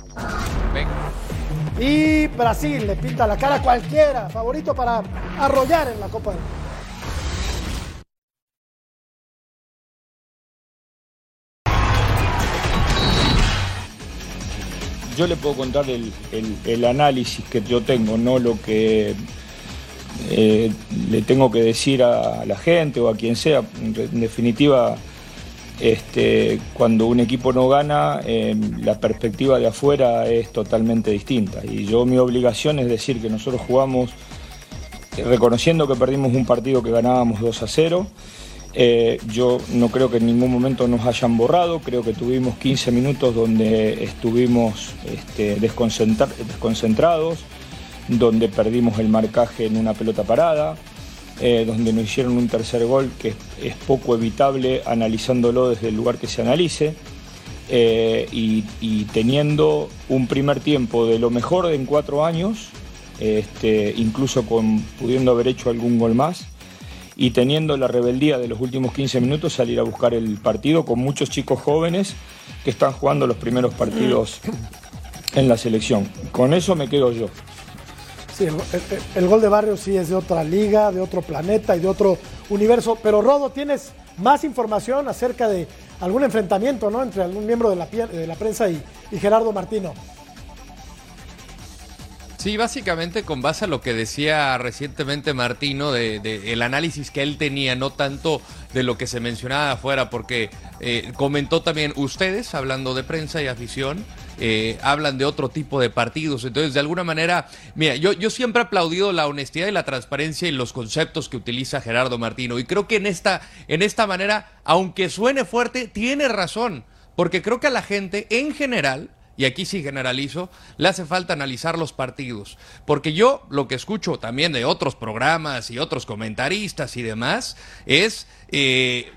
Y Brasil le pinta la cara a cualquiera. Favorito para arrollar en la Copa del Mundo.
Yo le puedo contar el, el- análisis que yo tengo, no lo que eh, le tengo que decir a la gente o a quien sea. En definitiva, este, cuando un equipo no gana, eh, la perspectiva de afuera es totalmente distinta. Y yo mi obligación es decir que nosotros jugamos eh, reconociendo que perdimos un partido que ganábamos 2 a 0. Eh, yo no creo que en ningún momento nos hayan borrado, creo que tuvimos 15 minutos donde estuvimos este, desconcentra- desconcentrados, donde perdimos el marcaje en una pelota parada, eh, donde nos hicieron un tercer gol que es, poco evitable analizándolo desde el lugar que se analice. eh, y, teniendo un primer tiempo de lo mejor en cuatro años, este, incluso pudiendo haber hecho algún gol más, y teniendo la rebeldía de los últimos 15 minutos salir a buscar el partido con muchos chicos jóvenes que están jugando los primeros partidos en la selección. Con eso me quedo yo.
Sí, el, el- gol de Barrio sí es de otra liga, de otro planeta y de otro universo. Pero Rodo, ¿tienes más información acerca de algún enfrentamiento ¿no? entre algún miembro de la, de la prensa y, y Gerardo Martino?
Sí, básicamente con base a lo que decía recientemente Martino, de, de el análisis que él tenía, no tanto de lo que se mencionaba afuera, porque eh, comentó también ustedes, hablando de prensa y afición, eh, hablan de otro tipo de partidos. Entonces, de alguna manera, mira, yo, yo siempre he aplaudido la honestidad y la transparencia en los conceptos que utiliza Gerardo Martino. Y creo que en esta, en esta manera, aunque suene fuerte, tiene razón. Porque creo que a la gente en general y aquí sí generalizo, le hace falta analizar los partidos. Porque yo lo que escucho también de otros programas y otros comentaristas y demás es eh,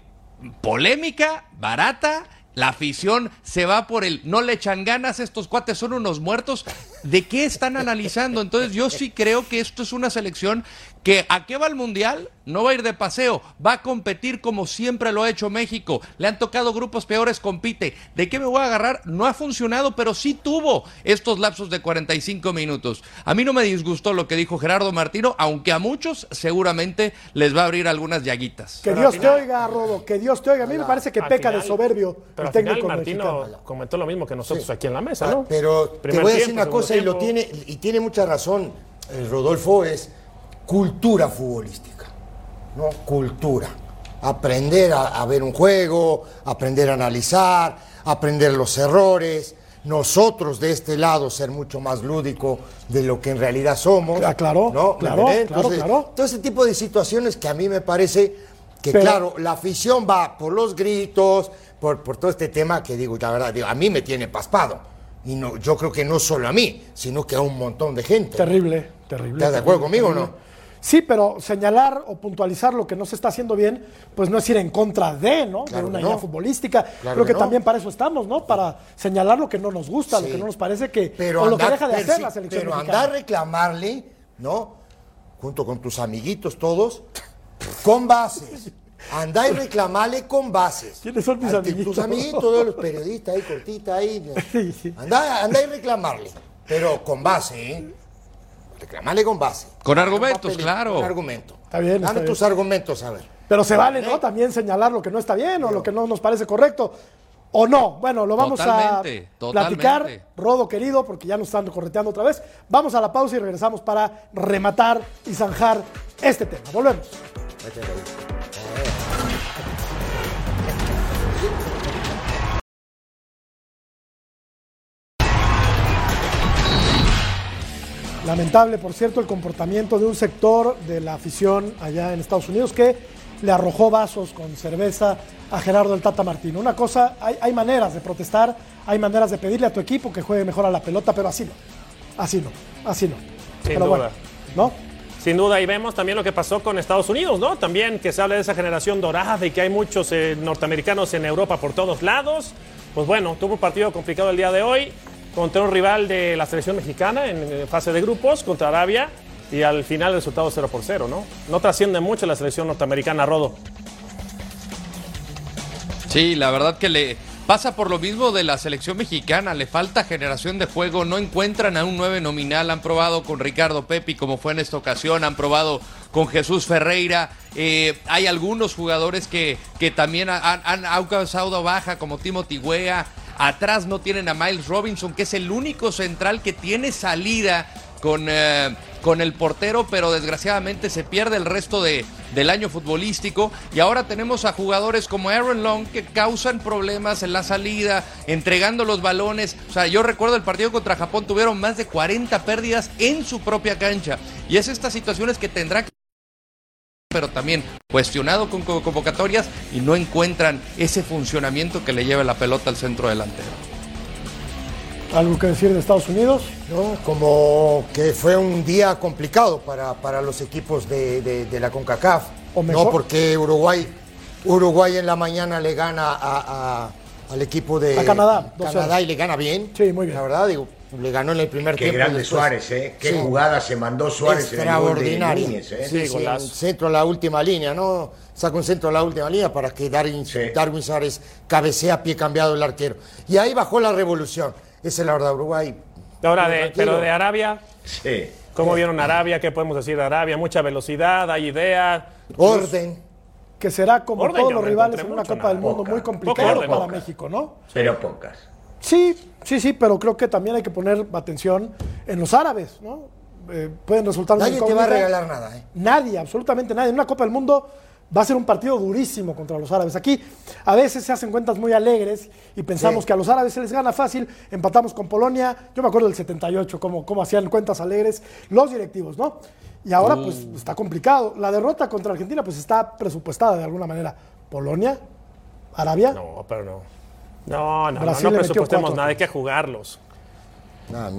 polémica, barata. La afición se va por el no le echan ganas, estos cuates son unos muertos. ¿De qué están analizando? Entonces yo sí creo que esto es una selección que a qué va el Mundial, no va a ir de paseo, va a competir como siempre lo ha hecho México. Le han tocado grupos peores, compite. ¿De qué me voy a agarrar? No ha funcionado, pero sí tuvo estos lapsos de 45 minutos. A mí no me disgustó lo que dijo Gerardo Martino, aunque a muchos seguramente les va a abrir algunas llaguitas.
Que Dios te oiga, Rodo, que Dios te oiga. A mí me parece que peca
final-
de soberbio
Pero
el
al final
técnico
Martino
mexicano.
comentó lo mismo que nosotros
Sí.
aquí en la mesa,
Ah,
¿no?
Pero te
Primer
voy a decir
tiempo,
una cosa y
segundo
lo tiene y tiene mucha razón eh, Rodolfo es cultura futbolística, no cultura. Aprender a, a ver un juego, aprender a analizar, aprender los errores. Nosotros de este lado ser mucho más lúdico de lo que en realidad somos.
Ah, claro,
¿no? ¿Me
claro, claro, claro.
Todo ese tipo de situaciones que a mí me parece que,
Pero-
claro, la afición va por los gritos, por, por todo este tema que digo, la verdad, digo, a mí me tiene paspado. Y no, yo creo que no solo a mí, sino que a un montón de gente.
Terrible, terrible.
¿Estás de acuerdo
terrible,
conmigo o no?
Sí, pero señalar o puntualizar lo que no se está haciendo bien, pues no es ir en contra de, ¿no?
Claro
de una
no.
idea futbolística.
Claro
Creo
que no.
también para eso estamos, ¿no? Para señalar lo que no nos gusta, lo que no nos parece que.
Pero
o lo que deja de hacer
sí,
la selección
Pero
mexicana.
andar a reclamarle, ¿no? Junto con tus amiguitos todos, con bases. Andá y reclamarle con bases.
¿Quiénes son mis amiguitos?
Tus amiguitos, todos los periodistas ahí, cortita ahí. Andá, andá y reclamarle. Pero con base, ¿eh? Reclamarle con base.
Con argumentos, claro.
Con argumento.
Está bien,
Dame
está
tus argumentos, a ver.
Pero se vale, ¿no? También señalar lo que no está bien o lo que no nos parece correcto. O no. Bueno, lo vamos
Totalmente,
a platicar.
totalmente.
Rodo querido, porque ya nos están correteando otra vez. Vamos a la pausa y regresamos para rematar y zanjar este tema. Volvemos. Lamentable, por cierto, el comportamiento de un sector de la afición allá en Estados Unidos que le arrojó vasos con cerveza a Gerardo el Tata Martino. Una cosa, hay, hay maneras de protestar, hay maneras de pedirle a tu equipo que juegue mejor a la pelota, pero así no. Así no, así no. pero
duda.
bueno, ¿no?
Sin duda, y vemos también lo que pasó con Estados Unidos, ¿no? También que se habla de esa generación dorada y que hay muchos eh, norteamericanos en Europa por todos lados. Pues bueno, tuvo un partido complicado el día de hoy. Contra un rival de la selección mexicana en fase de grupos, contra Arabia, y al final el resultado 0 por 0, ¿no? No trasciende mucho la selección norteamericana, Rodo.
Sí, la verdad que le pasa por lo mismo de la selección mexicana, le falta generación de juego, no encuentran a un 9 nominal, han probado con Ricardo Pepi como fue en esta ocasión, han probado con Jesús Ferreira, eh, hay algunos jugadores que, que también han, han, causado baja como Timothy Wea, atrás no tienen a Miles Robinson, que es el único central que tiene salida con, eh, con el portero, pero desgraciadamente se pierde el resto de, del año futbolístico. Y ahora tenemos a jugadores como Aaron Long que causan problemas en la salida, entregando los balones. O sea, yo recuerdo el partido contra Japón, tuvieron más de 40 pérdidas en su propia cancha. Y es estas situaciones que tendrá que pero también cuestionado con convocatorias y no encuentran ese funcionamiento que le lleve la pelota al centro delantero.
¿Algo que decir de Estados Unidos?
¿no? Como que fue un día complicado para, para los equipos de, de, de la CONCACAF.
O mejor.
No porque Uruguay, Uruguay en la mañana le gana a, a- al equipo de
A Canadá, 2-0.
Canadá y le gana bien.
Sí, muy bien.
La verdad, digo, le ganó en el primer
Qué
tiempo. y
grande
después-
Suárez, ¿eh? Qué
Sí.
jugada se mandó Suárez en el gol de
extraordinario.
Núñez, ¿eh?
Sí,
Sí,
sí,
golazo.
un centro a la última línea, ¿no? Saca un centro a la última línea para que Darwin,
Sí.
Darwin Suárez cabecea a pie cambiado el arquero. Y ahí bajó la revolución. Esa es la verdad, Uruguay.
Ahora, de, pero de Arabia,
Sí.
¿cómo vieron Arabia? ¿Qué podemos decir de Arabia? Mucha velocidad, hay idea.
Orden.
Que será como
Orden,
todos los rivales en una Copa del. Mundo
Poca.
muy
orden,
para
poca.
México, ¿no?
Pero pocas.
Sí, sí, sí, pero creo que también hay que poner atención en los árabes, ¿no? Eh, pueden resultar
Nadie te va a regalar nada, ¿eh?
Nadie, absolutamente nadie. En una Copa del Mundo va a ser un partido durísimo contra los árabes. Aquí a veces se hacen cuentas muy alegres y pensamos
Sí.
que a los árabes se les gana fácil. Empatamos con Polonia. Yo me acuerdo del 78, cómo, cómo hacían cuentas alegres los directivos, ¿no? Y ahora pues está complicado. La derrota contra Argentina pues está presupuestada de alguna manera. Polonia, Arabia.
No, pero no. No, no,
Brasil
no, no presupuestemos nada, hay que jugarlos.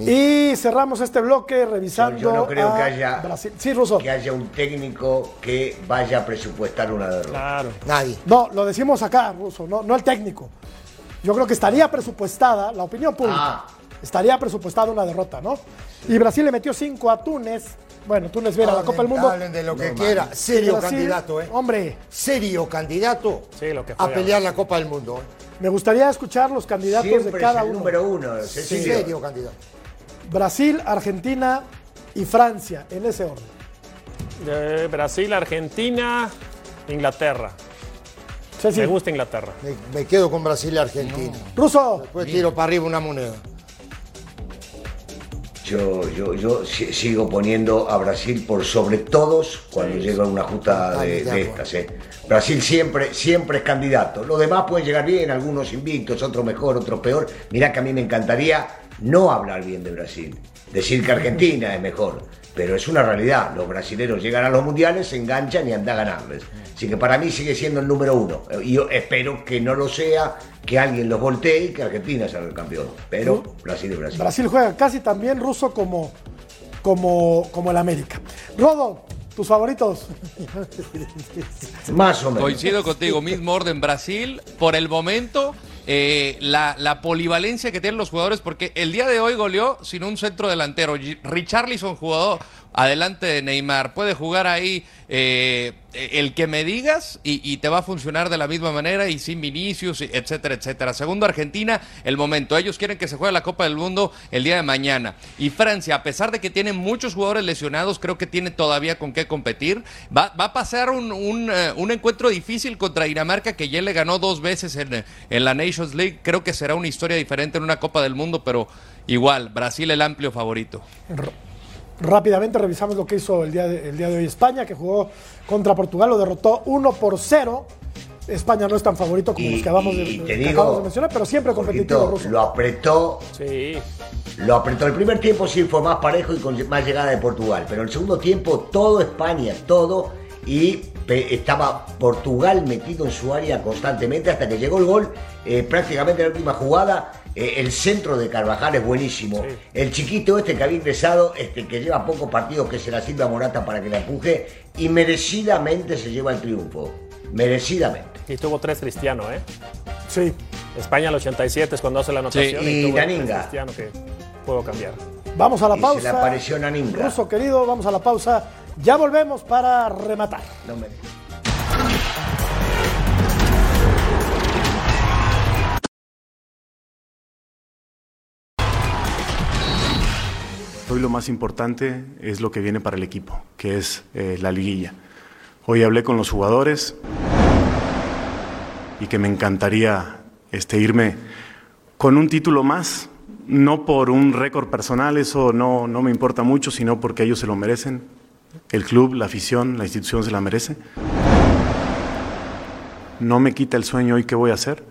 Y cerramos este bloque revisando
Yo, yo no creo
a
que haya,
Brasil. Sí, Russo.
que haya un técnico que vaya a presupuestar una derrota.
Claro.
Nadie.
No, lo decimos acá, Russo, no, no el técnico. Yo creo que estaría presupuestada, la opinión pública,
Ah.
estaría presupuestada una derrota, ¿no? Y Brasil le metió 5 a Túnez. Bueno, Túnez viene a la Copa del Mundo.
hablen de lo que quiera. Serio
Brasil,
candidato, ¿eh?
Hombre,
Serio candidato
Sí, lo que
a pelear la Copa del Mundo. ¿eh?
Me gustaría escuchar los candidatos
Siempre
de cada
es el
uno.
número uno. Cecilio.
Serio candidato.
Brasil, Argentina y Francia, en ese orden.
De Brasil, Argentina, Inglaterra.
Sí, sí.
Me gusta Inglaterra.
Me, me quedo con Brasil y Argentina.
Russo,
Después tiro para arriba una moneda.
Yo, yo, yo si- sigo poniendo a Brasil por sobre todos cuando llega una justa de, estas. ¿eh? Brasil siempre, siempre es candidato. Los demás pueden llegar bien, algunos invictos, otros mejor, otros peor. Mirá que a mí me encantaría no hablar bien de Brasil. Decir que Argentina es mejor. Pero es una realidad. Los brasileños llegan a los mundiales, se enganchan y andan a ganarles. Así que para mí sigue siendo el número uno. Y yo espero que no lo sea, que alguien los voltee y que Argentina sea el campeón. Pero Brasil es Brasil.
Brasil juega casi también ruso como, como, como el América. Rodo, tus favoritos.
Más o menos.
Coincido contigo, mismo orden Brasil. Por el momento, eh, la, la polivalencia que tienen los jugadores, porque el día de hoy goleó sin un centro delantero. Richarlison jugó adelante de Neymar. Puede jugar ahí eh, el que me digas y, te va a funcionar de la misma manera y sin Vinicius, etcétera, etcétera. Segundo, Argentina, el momento. Ellos quieren que se juegue la Copa del Mundo el día de mañana. Y Francia, a pesar de que tiene muchos jugadores lesionados, creo que tiene todavía con qué competir. Va, va a pasar un, un, eh, un encuentro difícil contra Dinamarca, que ya le ganó dos veces en, en la Nations League. Creo que será una historia diferente en una Copa del Mundo, pero igual, Brasil el amplio favorito.
Rápidamente revisamos lo que hizo el día, de, el día de hoy España, que jugó contra Portugal, lo derrotó 1 por 0. España no es tan favorito como
Y-
los que acabamos de,
y te
que
digo,
acabamos de mencionar, pero siempre competitivo ruso.
lo apretó,
Sí.
lo apretó. El primer tiempo sí fue más parejo y con más llegada de Portugal, pero el segundo tiempo todo España, todo, y estaba Portugal metido en su área constantemente hasta que llegó el gol, eh, prácticamente en la última jugada. Eh, el centro de Carvajal es buenísimo. El chiquito este que había ingresado, este que lleva pocos partidos, que se la sirve a Morata para que la empuje, y merecidamente se lleva el triunfo. Merecidamente.
Y tuvo tres Cristiano, ¿eh?
Sí.
España al 87 es cuando hace la anotación.
Sí, y
tuvo el
Naninga.
Cristiano que puedo cambiar.
Vamos a la
Y se
pausa.
le apareció Naninga.
Ruso querido, vamos a la pausa. Ya volvemos para rematar.
No me-
Hoy lo más importante es lo que viene para el equipo, que es eh, la liguilla. Hoy hablé con los jugadores y que me encantaría este, irme con un título más, no por un récord personal, eso no, no me importa mucho, sino porque ellos se lo merecen. El club, la afición, la institución se la merece. No me quita el sueño hoy qué voy a hacer.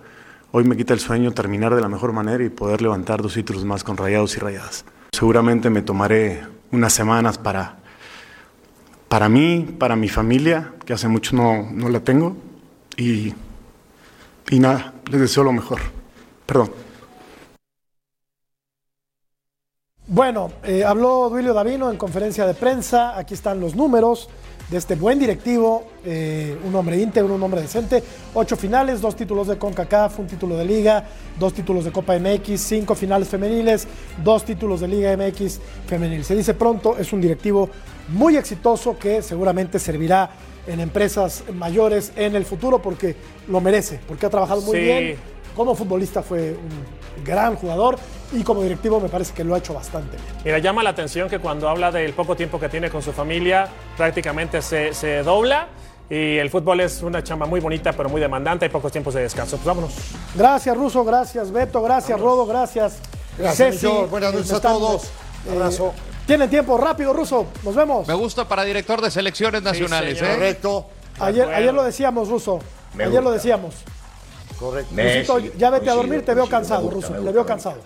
Hoy me quita el sueño terminar de la mejor manera y poder levantar dos títulos más con rayados y rayadas. Seguramente me tomaré unas semanas para, para mí, para mi familia, que hace mucho no, no la tengo. Y, y nada, les deseo lo mejor. Perdón.
Bueno, eh, habló Duilio Davino en conferencia de prensa. Aquí están los números de este buen directivo, eh, un hombre íntegro, un hombre decente. Ocho finales, dos títulos de CONCACAF, un título de Liga, dos títulos de Copa MX, cinco finales femeniles, dos títulos de Liga MX femenil. Se dice pronto, es un directivo muy exitoso que seguramente servirá en empresas mayores en el futuro porque lo merece, porque ha trabajado muy
Sí.
bien. Como futbolista fue un gran jugador y como directivo me parece que lo ha hecho bastante bien.
Mira, llama la atención que cuando habla del poco tiempo que tiene con su familia, prácticamente se, se dobla. Y el fútbol es una chamba muy bonita, pero muy demandante. Hay pocos tiempos de descanso. Pues vámonos.
Gracias, Ruso, gracias, Beto, gracias, Rodo, gracias.
Gracias,
Ceci.
Buenas noches a todos.
eh,
Abrazo.
Tienen tiempo, rápido, Ruso, nos vemos.
Me gusta para director de selecciones nacionales,
señor.
¿eh?
Correcto,
Ayer,
acuerdo.
ayer lo decíamos, Ruso.
Me
ayer lo decíamos.
Correcto.
Messi,
Rusito, ya vete a
coincido,
dormir, te veo cansado, Ruso. Te veo cansado.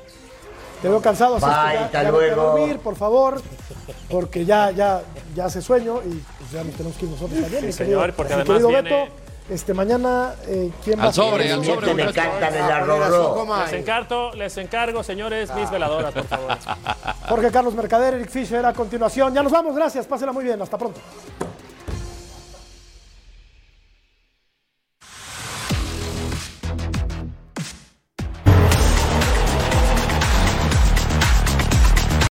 Te veo cansado, así que ya, vete a dormir, por favor, porque ya, ya, ya hace sueño y pues ya nos tenemos que ir nosotros también. mi
señor,
querido-
porque
mi
además
querido
viene-
Beto, este, mañana, eh, ¿quién va a ser?
sobre, al sobre,
me
muchachos.
encantan el
Ah,
arrorró.
Coma.
Les encargo, les encargo, señores, mis veladoras, por favor.
Jorge Carlos Mercader, Eric Fischer a continuación. Ya nos vamos, gracias, pásenla muy bien, hasta pronto.